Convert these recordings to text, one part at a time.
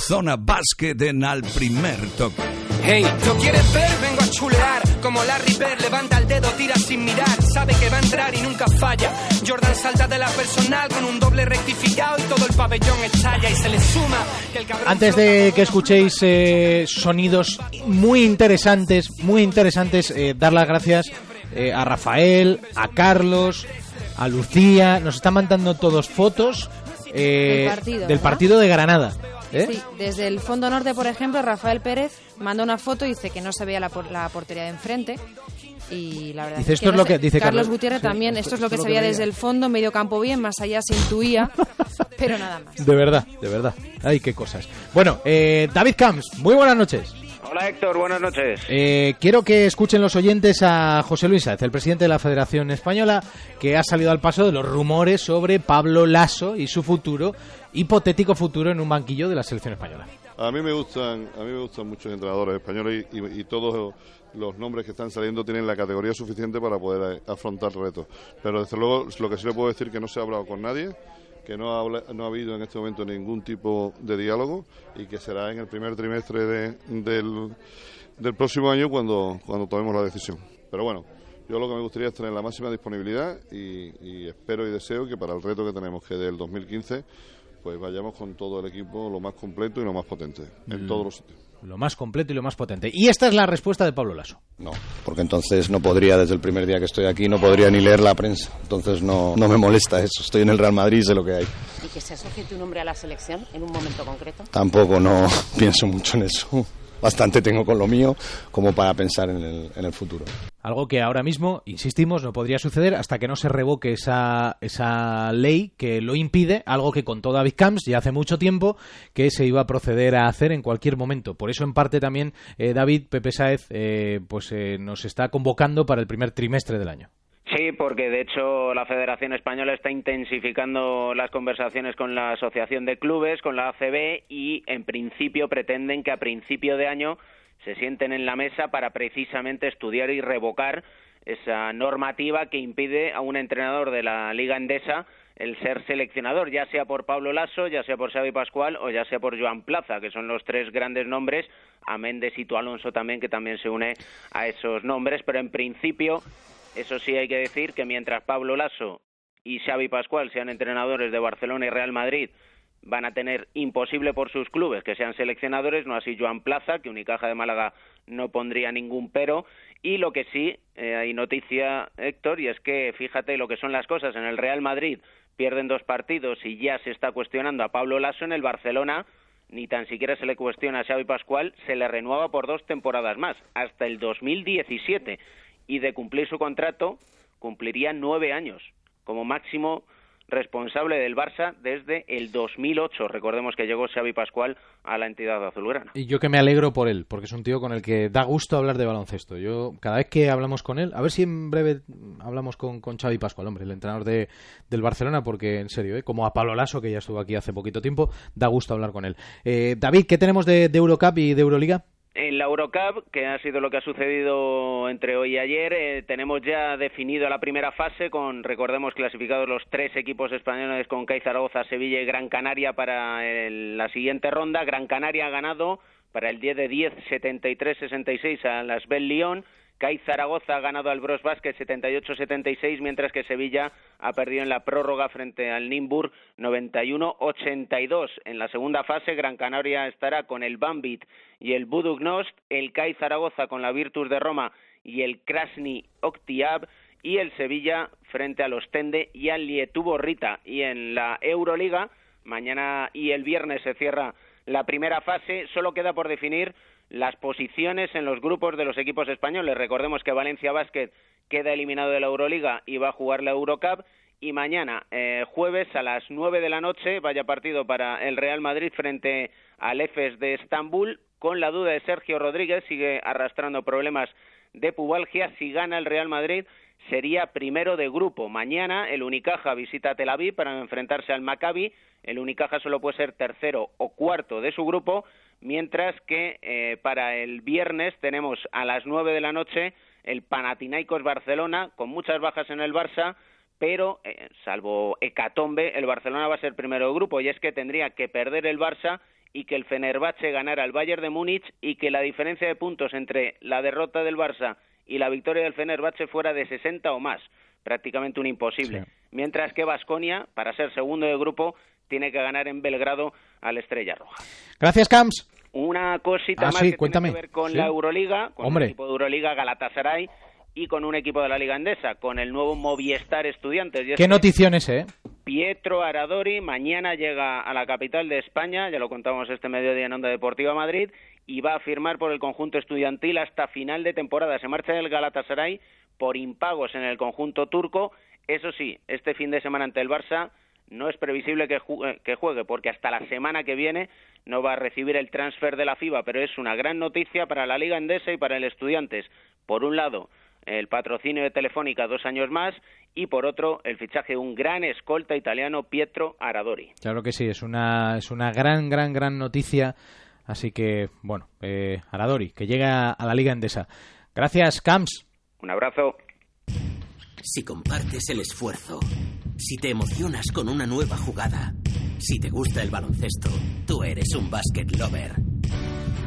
Zona Básquet en al primer toque. Hey, ¿lo quieres ver? Vengo a chulear. Como Larry Bird, levanta el dedo, tira sin mirar. Sabe que va a entrar y nunca falla. Jordan salta de la personal con un doble rectificado y todo el pabellón estalla y se le suma que el cabrón Antes de que escuchéis eh, sonidos muy interesantes, muy interesantes, eh, dar las gracias eh, a Rafael, a Carlos, a Lucía. Nos están mandando todos fotos eh, Del partido, del ¿no? partido de Granada. ¿Eh? Sí, desde el fondo norte, por ejemplo, Rafael Pérez mandó una foto y dice que no se veía la, por- la portería de enfrente. Y la verdad Dice, es esto es no lo sé. que- dice Carlos Carlos- Gutiérrez sí, también, esto- esto es lo esto que es lo se que veía veía. desde el fondo, medio campo bien, más allá se intuía, pero nada más. De verdad, de verdad. Ay, qué cosas. Bueno, eh, David Camps, muy buenas noches. Hola Héctor, buenas noches. Eh, quiero que escuchen los oyentes a José Luis Sáez, el presidente de la Federación Española, que ha salido al paso de los rumores sobre Pablo Lasso y su futuro, hipotético futuro en un banquillo de la selección española. A mí me gustan, a mí me gustan muchos entrenadores españoles y, y- todos los nombres que están saliendo tienen la categoría suficiente para poder eh, afrontar retos. Pero desde luego lo que sí le puedo decir es que no se ha hablado con nadie, que no ha, habla- no ha habido en este momento ningún tipo de diálogo y que será en el primer trimestre de- del, del próximo año cuando, cuando tomemos la decisión. Pero bueno, yo lo que me gustaría es tener la máxima disponibilidad y, y espero y deseo que para el reto que tenemos, que del 2015, pues vayamos con todo el equipo lo más completo y lo más potente, en Mm. todos los sitios. Lo más completo y lo más potente. Y esta es la respuesta de Pablo Lasso. No, porque entonces no podría, desde el primer día que estoy aquí, no podría ni leer la prensa. Entonces no, no me molesta eso. Estoy en el Real Madrid y sé lo que hay. ¿Y que se asocie tu nombre a la selección en un momento concreto? Tampoco no pienso mucho en eso. Bastante tengo con lo mío como para pensar en el, en el futuro. Algo que ahora mismo, insistimos, no podría suceder hasta que no se revoque esa, esa ley que lo impide, algo que contó David Camps ya hace mucho tiempo que se iba a proceder a hacer en cualquier momento. Por eso, en parte, también eh, David Pepe Sáez eh, pues, eh, nos está convocando para el primer trimestre del año. Porque de hecho la Federación Española está intensificando las conversaciones con la Asociación de Clubes, con la ACB y en principio pretenden que a principio de año se sienten en la mesa para precisamente estudiar y revocar esa normativa que impide a un entrenador de la Liga Endesa el ser seleccionador, ya sea por Pablo Lasso, ya sea por Xavi Pascual o ya sea por Joan Plaza, que son los tres grandes nombres, amén de Sito Alonso también, que también se une a esos nombres, pero en principio, eso sí hay que decir que mientras Pablo Lasso y Xavi Pascual sean entrenadores de Barcelona y Real Madrid, van a tener imposible por sus clubes que sean seleccionadores, no así Joan Plaza, que Unicaja de Málaga no pondría ningún pero. Y lo que sí, eh, hay noticia, Héctor, y es que fíjate lo que son las cosas. En el Real Madrid pierden dos partidos y ya se está cuestionando a Pablo Lasso en el Barcelona. Ni tan siquiera se le cuestiona a Xavi Pascual, se le renueva por dos temporadas más, hasta el 2017. Y de cumplir su contrato, cumpliría nueve años como máximo responsable del Barça desde el 2008. Recordemos que llegó Xavi Pascual a la entidad azulgrana. Y yo que me alegro por él, porque es un tío con el que da gusto hablar de baloncesto. Yo, cada vez que hablamos con él, a ver si en breve hablamos con, Xavi Pascual, hombre, el entrenador de, del Barcelona, porque en serio, ¿eh? como a Pablo Lasso, que ya estuvo aquí hace poquito tiempo, da gusto hablar con él. Eh, David, ¿qué tenemos de, de Eurocup y de Euroliga? En la Eurocup, que ha sido lo que ha sucedido entre hoy y ayer, eh, tenemos ya definido la primera fase con, recordemos, clasificados los tres equipos españoles con CAI Zaragoza, Sevilla y Gran Canaria para el- la siguiente ronda. Gran Canaria ha ganado para el 10 de 10, 73-66 a las Bell Lyon. CAI Zaragoza ha ganado al Bros Basket 78-76, mientras que Sevilla ha perdido en la prórroga frente al Nimbur 91-82. En la segunda fase, Gran Canaria estará con el Bambit y el Budugnost, el CAI Zaragoza con la Virtus de Roma y el Krasny Oktiab, y el Sevilla frente a los Tende y al Lietubo Rita. Y en la Euroliga, mañana y el viernes se cierra la primera fase, solo queda por definir las posiciones en los grupos de los equipos españoles. Recordemos que Valencia Basket queda eliminado de la Euroliga y va a jugar la Eurocup. Y mañana, eh, jueves a las nueve de la noche, vaya partido para el Real Madrid frente al EFES de Estambul, con la duda de Sergio Rodríguez, sigue arrastrando problemas de pubalgia. Si gana el Real Madrid, sería primero de grupo. Mañana el Unicaja visita Tel Aviv para enfrentarse al Maccabi. El Unicaja solo puede ser tercero o cuarto de su grupo, mientras que eh, para el viernes tenemos a las nueve de la noche el Panathinaikos Barcelona, con muchas bajas en el Barça, pero eh, salvo Hecatombe, el Barcelona va a ser primero de grupo. Y es que tendría que perder el Barça y que el Fenerbahce ganara al Bayern de Múnich y que la diferencia de puntos entre la derrota del Barça y la victoria del Fenerbahce fuera de 60 o más, prácticamente un imposible. Mientras que Vasconia, para ser segundo de grupo, tiene que ganar en Belgrado al Estrella Roja. Gracias, Camps. Una cosita Ah, más sí, que cuéntame. tiene que ver con Sí. la Euroliga, con Hombre. el equipo de Euroliga Galatasaray y con un equipo de la Liga Endesa, con el nuevo Movistar Estudiantes. Y es Qué que noticiones, ¿eh? Pietro Aradori mañana llega a la capital de España, ya lo contamos este mediodía en Onda Deportiva Madrid, y va a firmar por el conjunto estudiantil hasta final de temporada. Se marcha del Galatasaray por impagos en el conjunto turco. Eso sí, este fin de semana ante el Barça no es previsible que, ju- eh, que juegue, porque hasta la semana que viene no va a recibir el transfer de la FIBA, pero es una gran noticia para la Liga Endesa y para el Estudiantes. Por un lado, el patrocinio de Telefónica dos años más y por otro el fichaje de un gran escolta italiano Pietro Aradori. Claro que sí, es una, es una gran, gran, gran noticia. Así que, bueno, eh, Aradori, que llega a la Liga Endesa. Gracias, Camps. Un abrazo. Si compartes el esfuerzo, si te emocionas con una nueva jugada, si te gusta el baloncesto, tú eres un basket lover.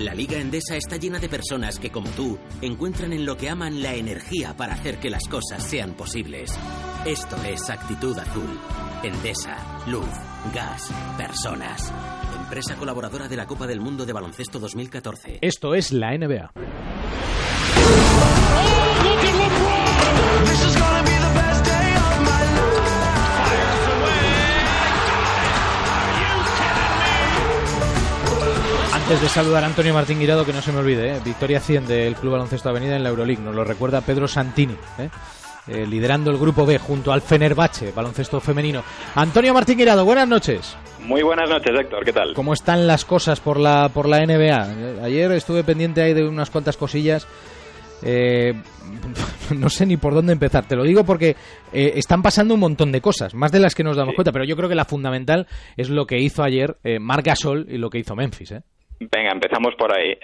La Liga Endesa está llena de personas que, como tú, encuentran en lo que aman la energía para hacer que las cosas sean posibles. Esto es Actitud Azul. Endesa, luz, gas, personas. Empresa colaboradora de la Copa del Mundo de Baloncesto 2014. Esto es la NBA. Antes de saludar a Antonio Martín Guirado, que no se me olvide, ¿eh? victoria 100 del Club Baloncesto Avenida en la Euroleague, nos lo recuerda Pedro Santini, ¿eh? Eh, liderando el grupo B junto al Fenerbahce, baloncesto femenino. Antonio Martín Guirado, buenas noches. Muy buenas noches, Héctor. ¿Qué tal? ¿Cómo están las cosas por la, por la NBA? Ayer estuve pendiente ahí de unas cuantas cosillas. Eh, no sé ni por dónde empezar. Te lo digo porque eh, están pasando un montón de cosas, más de las que nos damos cuenta. Pero yo creo que la fundamental es lo que hizo ayer eh, Marc Gasol y lo que hizo Memphis. ¿eh? Venga, empezamos por ahí.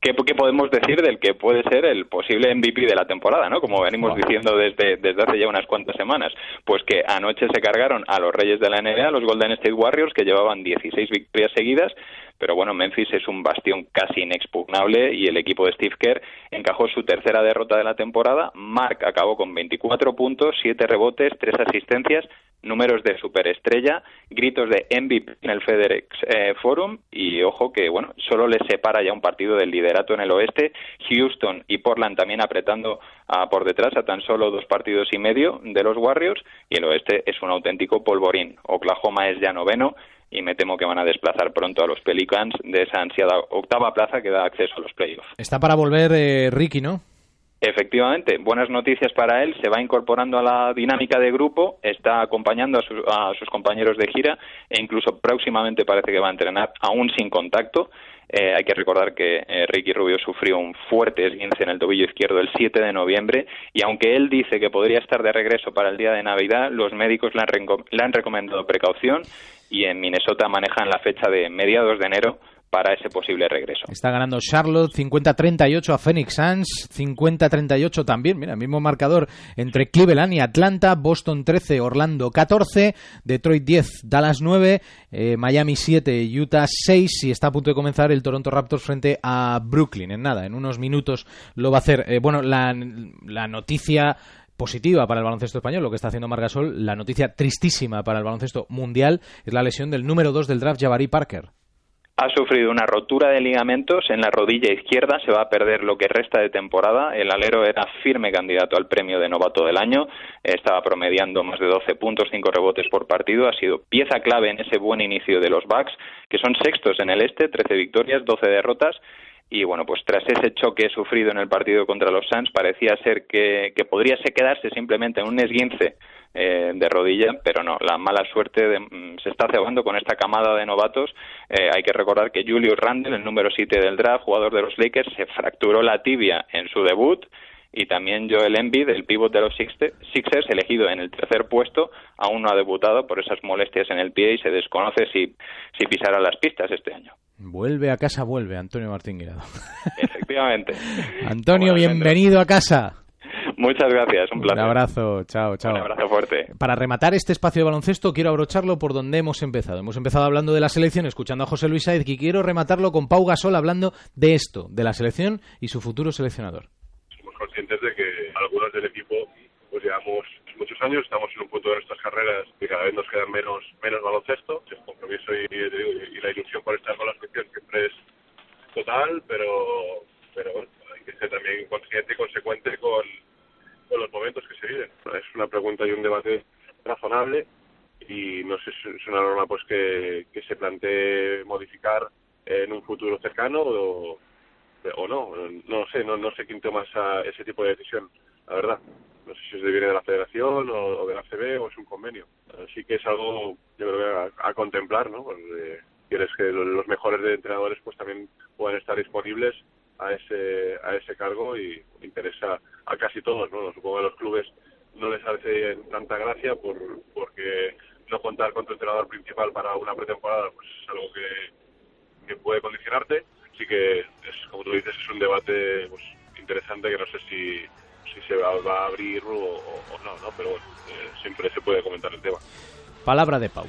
¿qué, qué podemos decir del que puede ser el posible MVP de la temporada, no? Como venimos diciendo desde, desde hace ya unas cuantas semanas. Pues que anoche se cargaron a los reyes de la NBA, los Golden State Warriors, que llevaban 16 victorias seguidas, pero bueno, Memphis es un bastión casi inexpugnable y el equipo de Steve Kerr encajó su tercera derrota de la temporada. Mark acabó con 24 puntos, 7 rebotes, 3 asistencias, números de superestrella, gritos de MVP en el FedEx eh, Forum y ojo que bueno, solo les separa ya un partido del liderato en el oeste, Houston y Portland también apretando ah, por detrás a tan solo dos partidos y medio de los Warriors y el oeste es un auténtico polvorín. Oklahoma es ya noveno y me temo que van a desplazar pronto a los Pelicans de esa ansiada octava plaza que da acceso a los playoffs. Está para volver eh, Ricky, ¿no? Efectivamente, buenas noticias para él. Se va incorporando a la dinámica de grupo, está acompañando a, su- a sus compañeros de gira e incluso próximamente parece que va a entrenar aún sin contacto. Eh, hay que recordar que eh, Ricky Rubio sufrió un fuerte esguince en el tobillo izquierdo el 7 de noviembre y aunque él dice que podría estar de regreso para el día de Navidad, los médicos le han, le han recomendado precaución y en Minnesota manejan la fecha de mediados de enero para ese posible regreso. Está ganando Charlotte 50-38 a Phoenix Suns, 50-38 también, mira, mismo marcador entre Cleveland y Atlanta, Boston 13, Orlando 14, Detroit 10, Dallas 9, eh, Miami 7, Utah 6 y está a punto de comenzar el Toronto Raptors frente a Brooklyn. En nada, en unos minutos lo va a hacer. Eh, bueno, la, la noticia positiva para el baloncesto español, lo que está haciendo Margasol, la noticia tristísima para el baloncesto mundial es la lesión del número 2 del draft, Jabari Parker. Ha sufrido una rotura de ligamentos en la rodilla izquierda, se va a perder lo que resta de temporada. El alero era firme candidato al premio de novato del año, estaba promediando más de 12 puntos, 5 rebotes por partido, ha sido pieza clave en ese buen inicio de los Bucks, que son sextos en el este, 13 victorias, 12 derrotas. Y bueno, pues tras ese choque sufrido en el partido contra los Suns, parecía ser que, que podría se quedarse simplemente en un esguince eh, de rodilla, pero no, la mala suerte de- mm, se está cebando con esta camada de novatos. Eh, hay que recordar que Julius Randle, el número 7 del draft, jugador de los Lakers, se fracturó la tibia en su debut y también Joel Embiid, el pívot de los Sixers, elegido en el tercer puesto, aún no ha debutado por esas molestias en el pie y se desconoce si, si pisará las pistas este año. Vuelve a casa, vuelve Antonio Martín Guirado. Efectivamente. Antonio, bienvenido a casa. Muchas gracias, un placer. Un abrazo, chao, chao. Un abrazo fuerte. Para rematar este espacio de baloncesto, quiero abrocharlo por donde hemos empezado. Hemos empezado hablando de la selección, escuchando a José Luis Saez, y quiero rematarlo con Pau Gasol hablando de esto, de la selección y su futuro seleccionador. Somos conscientes de que algunos del equipo pues llevamos muchos años, estamos en un punto de nuestras carreras que cada vez nos quedan menos menos baloncesto. El compromiso y, y la ilusión por estar con la selección siempre es total, pero, pero bueno, hay que ser también consciente y consecuente con, con los momentos que se viven. Es una pregunta y un debate razonable y no sé si es una norma pues que, se plantee modificar en un futuro cercano o, o no, no sé, no, no sé quién toma esa, ese tipo de decisión, la verdad. No sé si es viene de la federación o, de la CB o es un convenio. Así que es algo, yo creo que a, contemplar, ¿no? Porque quieres que los mejores de entrenadores pues también puedan estar disponibles a ese a ese cargo y interesa a casi todos, ¿no? Supongo que los clubes no les hace tanta gracia por porque no contar con tu entrenador principal para una pretemporada pues es algo que, que puede condicionarte. Así que, es, como tú dices, es un debate pues, interesante que no sé si, si se va, va a abrir o, o, no, ¿no? Pero bueno, eh, siempre se puede comentar el tema. Palabra de Pau.